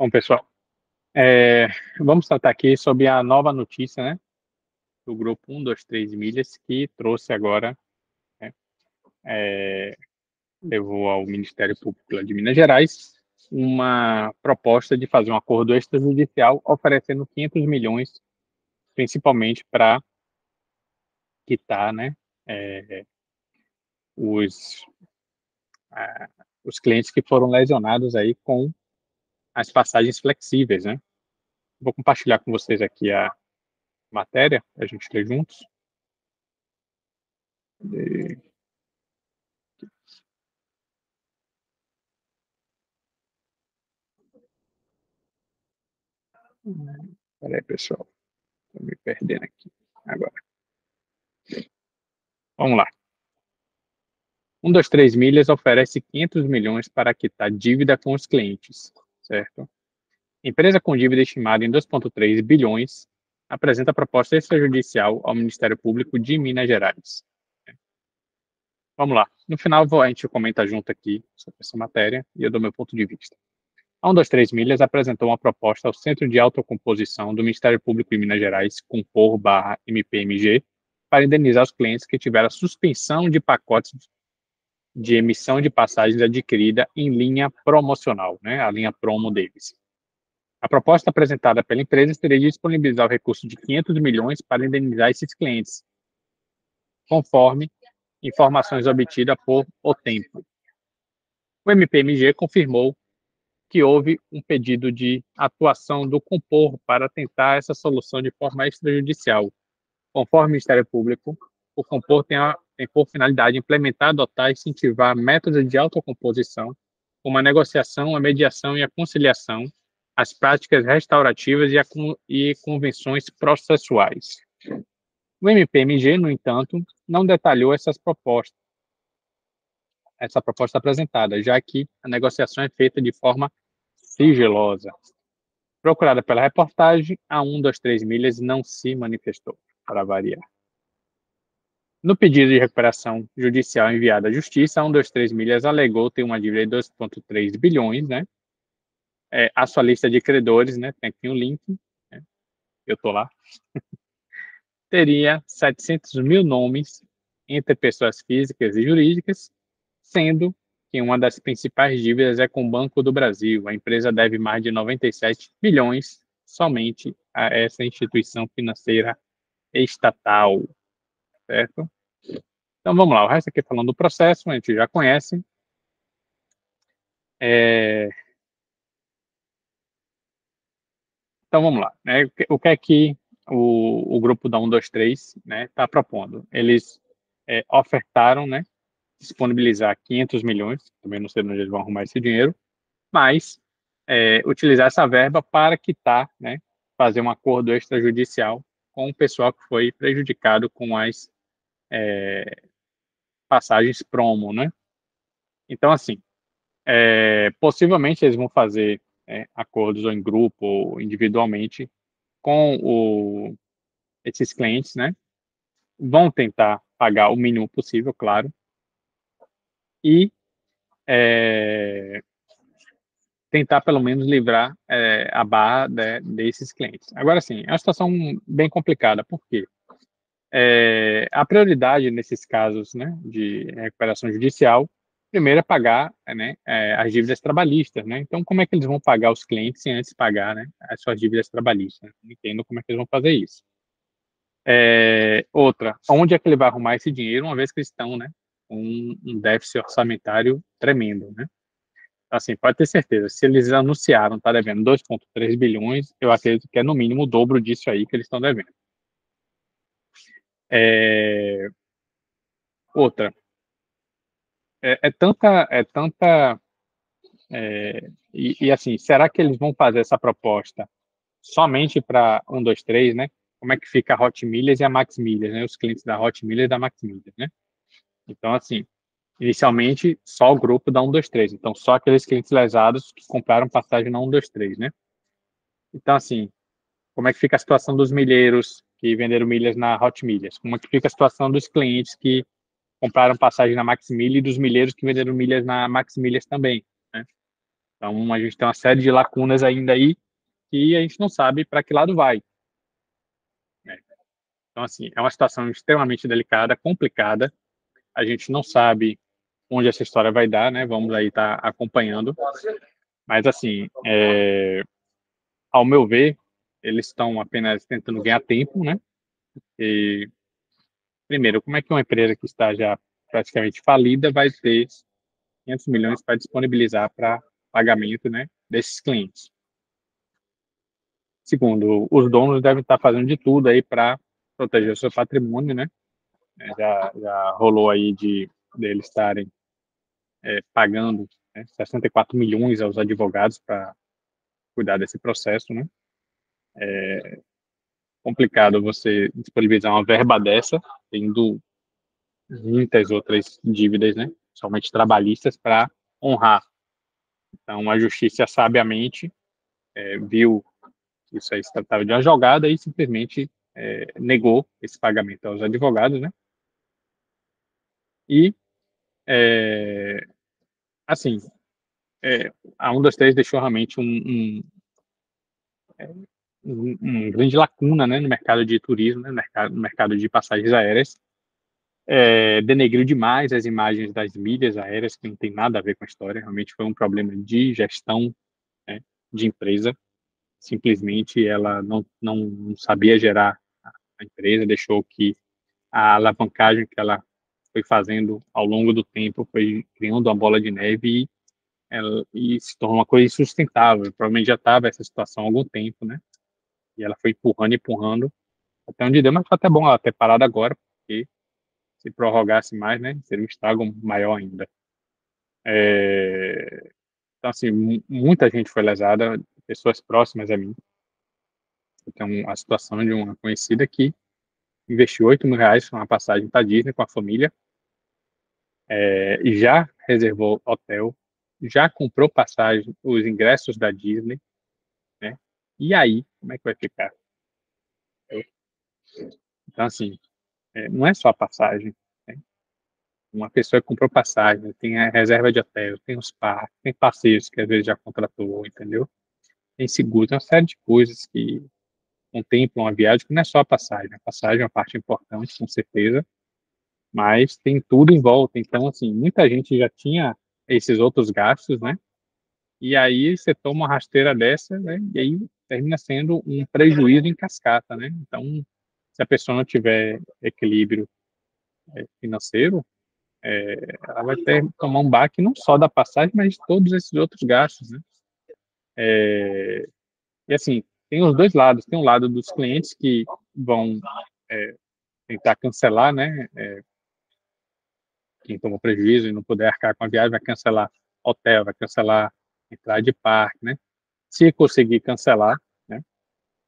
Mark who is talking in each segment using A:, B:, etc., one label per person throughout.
A: Bom, pessoal, é, vamos tratar aqui sobre a nova notícia, né, do grupo 123 milhas, que trouxe agora, né, é, levou ao Ministério Público de Minas Gerais uma proposta de fazer um acordo extrajudicial oferecendo 500 milhões, principalmente para quitar, né, é, os, os clientes que foram lesionados aí com as passagens flexíveis, né? Vou compartilhar com vocês aqui a matéria, a gente ler juntos. E... Peraí, pessoal. Estou me perdendo aqui. Agora. Vamos lá. Um dos três milhas oferece 500 milhões para quitar dívida com os clientes, certo? Empresa com dívida estimada em 2,3 bilhões apresenta proposta extrajudicial ao Ministério Público de Minas Gerais. Vamos lá. No final, a gente comenta junto aqui sobre essa matéria e eu dou meu ponto de vista. A 1, 2, 3 milhas apresentou uma proposta ao Centro de Autocomposição do Ministério Público de Minas Gerais, Compor barra MPMG, para indenizar os clientes que tiveram suspensão de pacotes de emissão de passagens adquirida em linha promocional, né, a linha promo deles. A proposta apresentada pela empresa seria disponibilizar o recurso de 500 milhões para indenizar esses clientes, conforme informações obtidas por O Tempo. O MPMG confirmou que houve um pedido de atuação do Compor para tentar essa solução de forma extrajudicial. Conforme o Ministério Público, o Compor tem a tem por finalidade implementar, adotar e incentivar métodos de autocomposição, como a negociação, a mediação e a conciliação, as práticas restaurativas e, a, e convenções processuais. O MPMG, no entanto, não detalhou essas propostas, essa proposta apresentada, já que a negociação é feita de forma sigilosa. Procurada pela reportagem, a 1, 2, 3 milhas não se manifestou, para variar. No pedido de recuperação judicial enviado à Justiça, a 123 Milhas alegou ter uma dívida de 2,3 bilhões, né? É, a sua lista de credores, né? Tem aqui um link, né? eu tô lá. Teria 700 mil nomes entre pessoas físicas e jurídicas, sendo que uma das principais dívidas é com o Banco do Brasil. A empresa deve mais de 97 bilhões somente a essa instituição financeira estatal certo? Então vamos lá, o resto aqui falando do processo, a gente já conhece. É... Então vamos lá, né? o que é que o, o grupo da 123 está né, tá propondo? Eles é, ofertaram, né, disponibilizar 500 milhões, também não sei onde eles vão arrumar esse dinheiro, mas é, utilizar essa verba para quitar, né, fazer um acordo extrajudicial com o pessoal que foi prejudicado com as é, passagens promo, né? Então, assim, é, possivelmente eles vão fazer é, acordos ou em grupo ou individualmente com o, esses clientes, né? Vão tentar pagar o mínimo possível, claro, e é, tentar pelo menos livrar é, a barra de, desses clientes. Agora, sim, é uma situação bem complicada, por quê? É, a prioridade nesses casos né, de recuperação judicial, primeiro é pagar né, é, as dívidas trabalhistas. Né? Então, como é que eles vão pagar os clientes sem antes pagar né, as suas dívidas trabalhistas? Não entendo como é que eles vão fazer isso. É, outra, onde é que ele vai arrumar esse dinheiro, uma vez que eles estão né, com um déficit orçamentário tremendo, né? Então, assim, pode ter certeza, se eles anunciaram tá devendo 2,3 bilhões, eu acredito que é no mínimo o dobro disso aí que eles estão devendo. É... Outra, é, é, tanta, é tanta, é, e, e, assim, será que eles vão fazer essa proposta somente para um, dois, três, né? Como é que fica a Hot Milhas e a Max Milhas, né? Os clientes da Hot Milhas e da Max Milhas, né? Então, assim, inicialmente só o grupo da 123, então só aqueles clientes lesados que compraram passagem na 123, né? Então, assim, como é que fica a situação dos milheiros que venderam milhas na Hot Milhas? Como é que fica a situação dos clientes que compraram passagem na Max Milha e dos milheiros que venderam milhas na Max Milhas também? Né? Então, a gente tem uma série de lacunas ainda aí que a gente não sabe para que lado vai. Né? Então, assim, é uma situação extremamente delicada, complicada. A gente não sabe onde essa história vai dar, né? Vamos aí estar tá acompanhando. Mas, assim, é... ao meu ver, eles estão apenas tentando ganhar tempo, né? E, primeiro, como é que uma empresa que está já praticamente falida vai ter 500 milhões para disponibilizar para pagamento né, desses clientes. Segundo, os donos devem estar fazendo de tudo aí para proteger o seu patrimônio, né? É, já, já rolou aí de deles estarem é, pagando né, 64 milhões aos advogados para cuidar desse processo, né? É complicado você disponibilizar uma verba dessa, tendo muitas outras dívidas, né? Somente trabalhistas para honrar então, a justiça sabiamente é, viu que isso aí se tratava de uma jogada e simplesmente é, negou esse pagamento aos advogados, né? E, é, assim, é, a 1, 2, 3 deixou realmente um, um, é, um, grande lacuna né, no mercado de turismo, né, no, mercado, no mercado de passagens aéreas, é, denegriu demais as imagens das mídias aéreas, que não tem nada a ver com a história, realmente foi um problema de gestão né, de empresa. Simplesmente ela não, não sabia gerar a empresa, deixou que a alavancagem que ela foi fazendo ao longo do tempo foi criando uma bola de neve e, ela, e se tornou uma coisa insustentável. Provavelmente já estava essa situação há algum tempo, né? E ela foi empurrando, empurrando, até onde deu, mas foi até bom ela ter parado agora, porque se prorrogasse mais, né, seria um estrago maior ainda. É, então, assim, muita gente foi lesada, pessoas próximas a mim. Eu tenho a situação de uma conhecida que investiu 8 mil reais numa passagem para Disney com a família, é, já reservou hotel, já comprou passagem, os ingressos da Disney? E aí, como é que vai ficar? Então, assim, é, não é só a passagem. Né? Uma pessoa que comprou passagem, tem a reserva de hotel, tem os parques, tem passeios que às vezes já contratou, entendeu? Tem seguro, tem uma série de coisas que contemplam a viagem, que não é só a passagem. A passagem é uma parte importante, com certeza, mas tem tudo em volta. Então, assim, muita gente já tinha esses outros gastos, né? E aí você toma uma rasteira dessa, né? E aí termina sendo um prejuízo em cascata, né? Então, se a pessoa não tiver equilíbrio é, financeiro, é, ela vai ter tomar um baque não só da passagem, mas de todos esses outros gastos, né? É, e assim, tem os dois lados. Tem um lado dos clientes que vão é, tentar cancelar, né? Quem tomou prejuízo e não puder arcar com a viagem vai cancelar hotel, vai cancelar entrada de parque, né? Se conseguir cancelar, né?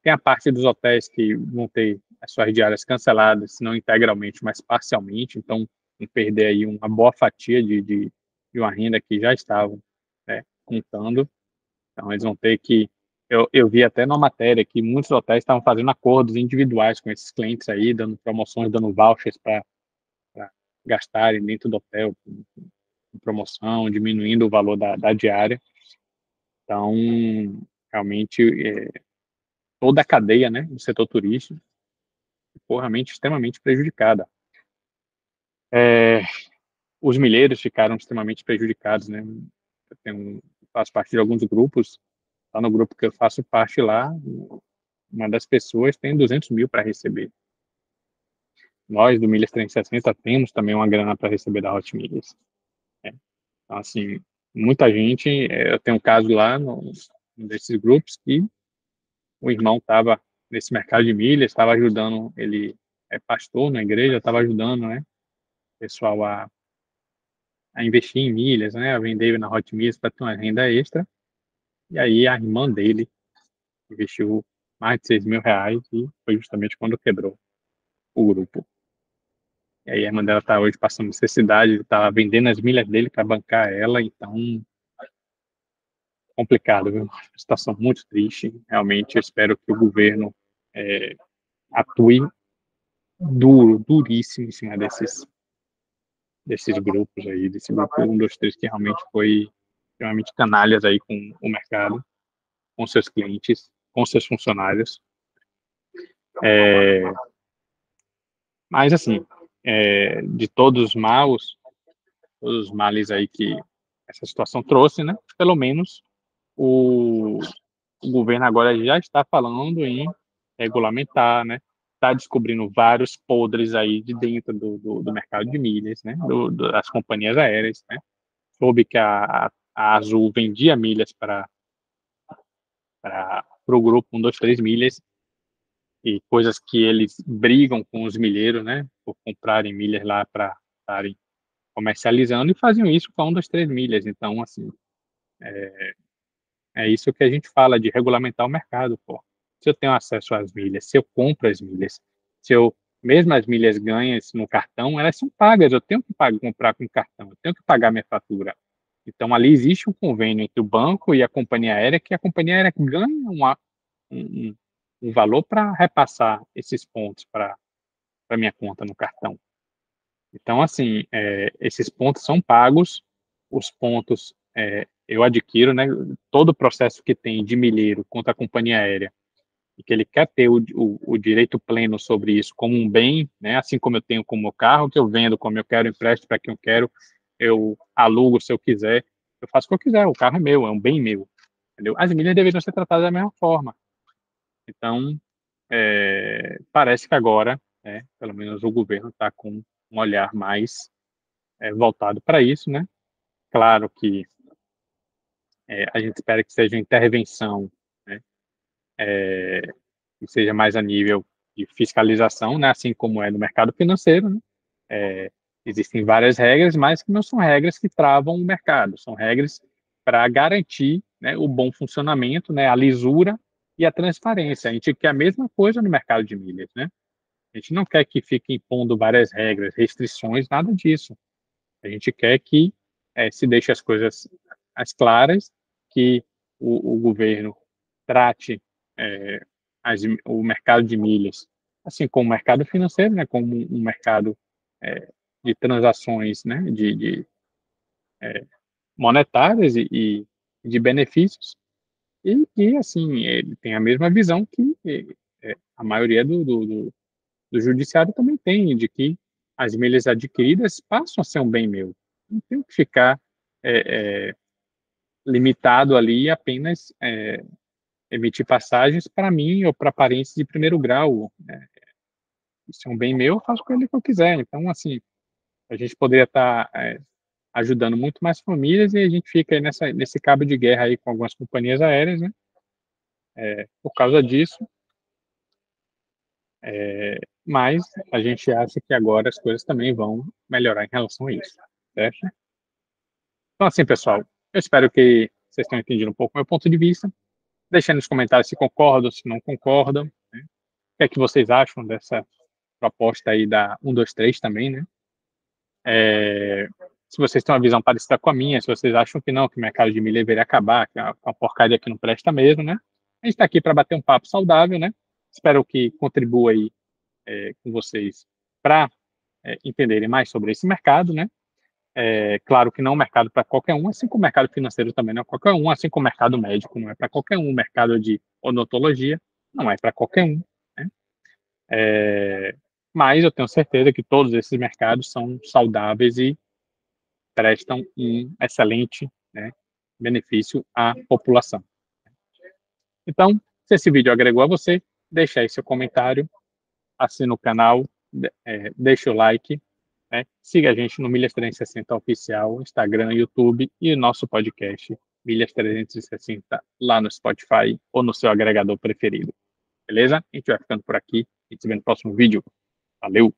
A: Tem a parte dos hotéis que vão ter as suas diárias canceladas, não integralmente, mas parcialmente, então perder aí uma boa fatia de, de, de uma renda que já estavam né, contando. Então eles vão ter que. Eu, eu vi até na matéria que muitos hotéis estavam fazendo acordos individuais com esses clientes aí, dando promoções, dando vouchers para gastarem dentro do hotel, com, com promoção, diminuindo o valor da, da diária. Então, realmente, é, toda a cadeia né, do setor turístico ficou realmente extremamente prejudicada. É, os milheiros ficaram extremamente prejudicados, né? Eu tenho, faço parte de alguns grupos, lá no grupo que eu faço parte lá, uma das pessoas tem 200 mil para receber. Nós, do Milhas 360, temos também uma grana para receber da Hot Milhas. Né? Então, assim, muita gente, é, eu tenho um caso lá no, desses grupos que o irmão estava nesse mercado de milhas, estava ajudando, ele é pastor na igreja, estava ajudando, né, o pessoal a, a investir em milhas, né, a vender na Hot Milhas para ter uma renda extra. E aí a irmã dele investiu mais de 6 mil reais e foi justamente quando quebrou o grupo. E aí a irmã dela está hoje passando necessidade, está vendendo as milhas dele para bancar ela, então complicado, viu? situação muito triste. Realmente, eu espero que o governo é, atue duro, duríssimo em cima desses, desses grupos aí, desse grupo 1, 2, 3, que realmente foi extremamente canalhas aí com o mercado, com seus clientes, com seus funcionários. É, mas, assim, é, de todos os maus, todos os males aí que essa situação trouxe, né? Pelo menos o, o governo agora já está falando em regulamentar, né? Está descobrindo vários podres aí de dentro do, do, do mercado de milhas, né? Do, das companhias aéreas, né? Soube que a, a Azul vendia milhas para para o grupo 1, 2, 3 milhas e coisas que eles brigam com os milheiros, né? Por comprarem milhas lá para estarem comercializando e faziam isso com 1, 2, 3 milhas. Então, assim, é, é isso que a gente fala de regulamentar o mercado, pô se eu tenho acesso às milhas, se eu compro as milhas, se eu, mesmo as milhas ganhas no cartão, elas são pagas, eu tenho que pagar, comprar com cartão, eu tenho que pagar minha fatura. Então, ali existe um convênio entre o banco e a companhia aérea, que a companhia aérea ganha uma, um, um valor para repassar esses pontos para a minha conta no cartão. Então, assim, é, esses pontos são pagos, os pontos é, eu adquiro, né, todo o processo que tem de milheiro contra a companhia aérea e que ele quer ter o, o, o, direito pleno sobre isso como um bem, né? Assim como eu tenho com o meu carro, que eu vendo como eu quero, empresto para quem eu quero, eu alugo se eu quiser, eu faço o que eu quiser, o carro é meu, é um bem meu, entendeu? As milhas deveriam ser tratadas da mesma forma. Então, é, parece que agora, é, pelo menos o governo está com um olhar mais é, voltado para isso, né? Claro que é, a gente espera que seja uma intervenção é, que seja mais a nível de fiscalização, né, assim como é no mercado financeiro. Né? Existem várias regras, mas que não são regras que travam o mercado, são regras para garantir né, o bom funcionamento, né, a lisura e a transparência. A gente quer a mesma coisa no mercado de milhas, né? A gente não quer que fique impondo várias regras, restrições, nada disso. A gente quer que é, se deixe as coisas as claras, que o, o governo trate é, as, o mercado de milhas, assim como o mercado financeiro, né, como um mercado é, de transações né, de, de monetárias e, e, de benefícios, e que, assim, ele tem a mesma visão que é, a maioria do, do, do, do judiciário também tem, de que as milhas adquiridas passam a ser um bem meu. Não tem que ficar é, é, limitado ali apenas é, emitir passagens para mim ou para parentes de primeiro grau. Né? Se é um bem meu, eu faço com ele o que eu quiser. Então, assim, a gente poderia estar tá, é, ajudando muito mais famílias e a gente fica nessa, nesse cabo de guerra aí com algumas companhias aéreas, né? É, por causa disso. É, mas a gente acha que agora as coisas também vão melhorar em relação a isso, certo? Então, assim, pessoal, eu espero que vocês tenham entendido um pouco o meu ponto de vista. Deixem nos comentários se concordam, se não concordam. Né? O que é que vocês acham dessa proposta aí da 123 também, né? É, se vocês têm uma visão parecida com a minha, se vocês acham que não, que o mercado de milha deveria acabar, que é uma porcaria que não presta mesmo, né? A gente está aqui para bater um papo saudável, né? Espero que contribua aí é, com vocês para é, entenderem mais sobre esse mercado, né? É, claro que não é um mercado para qualquer um, assim como o mercado financeiro também não é qualquer um, assim como o mercado médico não é para qualquer um, o mercado de odontologia não é para qualquer um. Né? É, mas eu tenho certeza que todos esses mercados são saudáveis e prestam um excelente né, benefício à população. Então, se esse vídeo agregou a você, deixe aí seu comentário, assina o canal, é, deixe o like né? Siga a gente no Milhas 360 Oficial, Instagram, YouTube e nosso podcast Milhas 360 lá no Spotify ou no seu agregador preferido. Beleza? A gente vai ficando por aqui. A gente se vê no próximo vídeo. Valeu!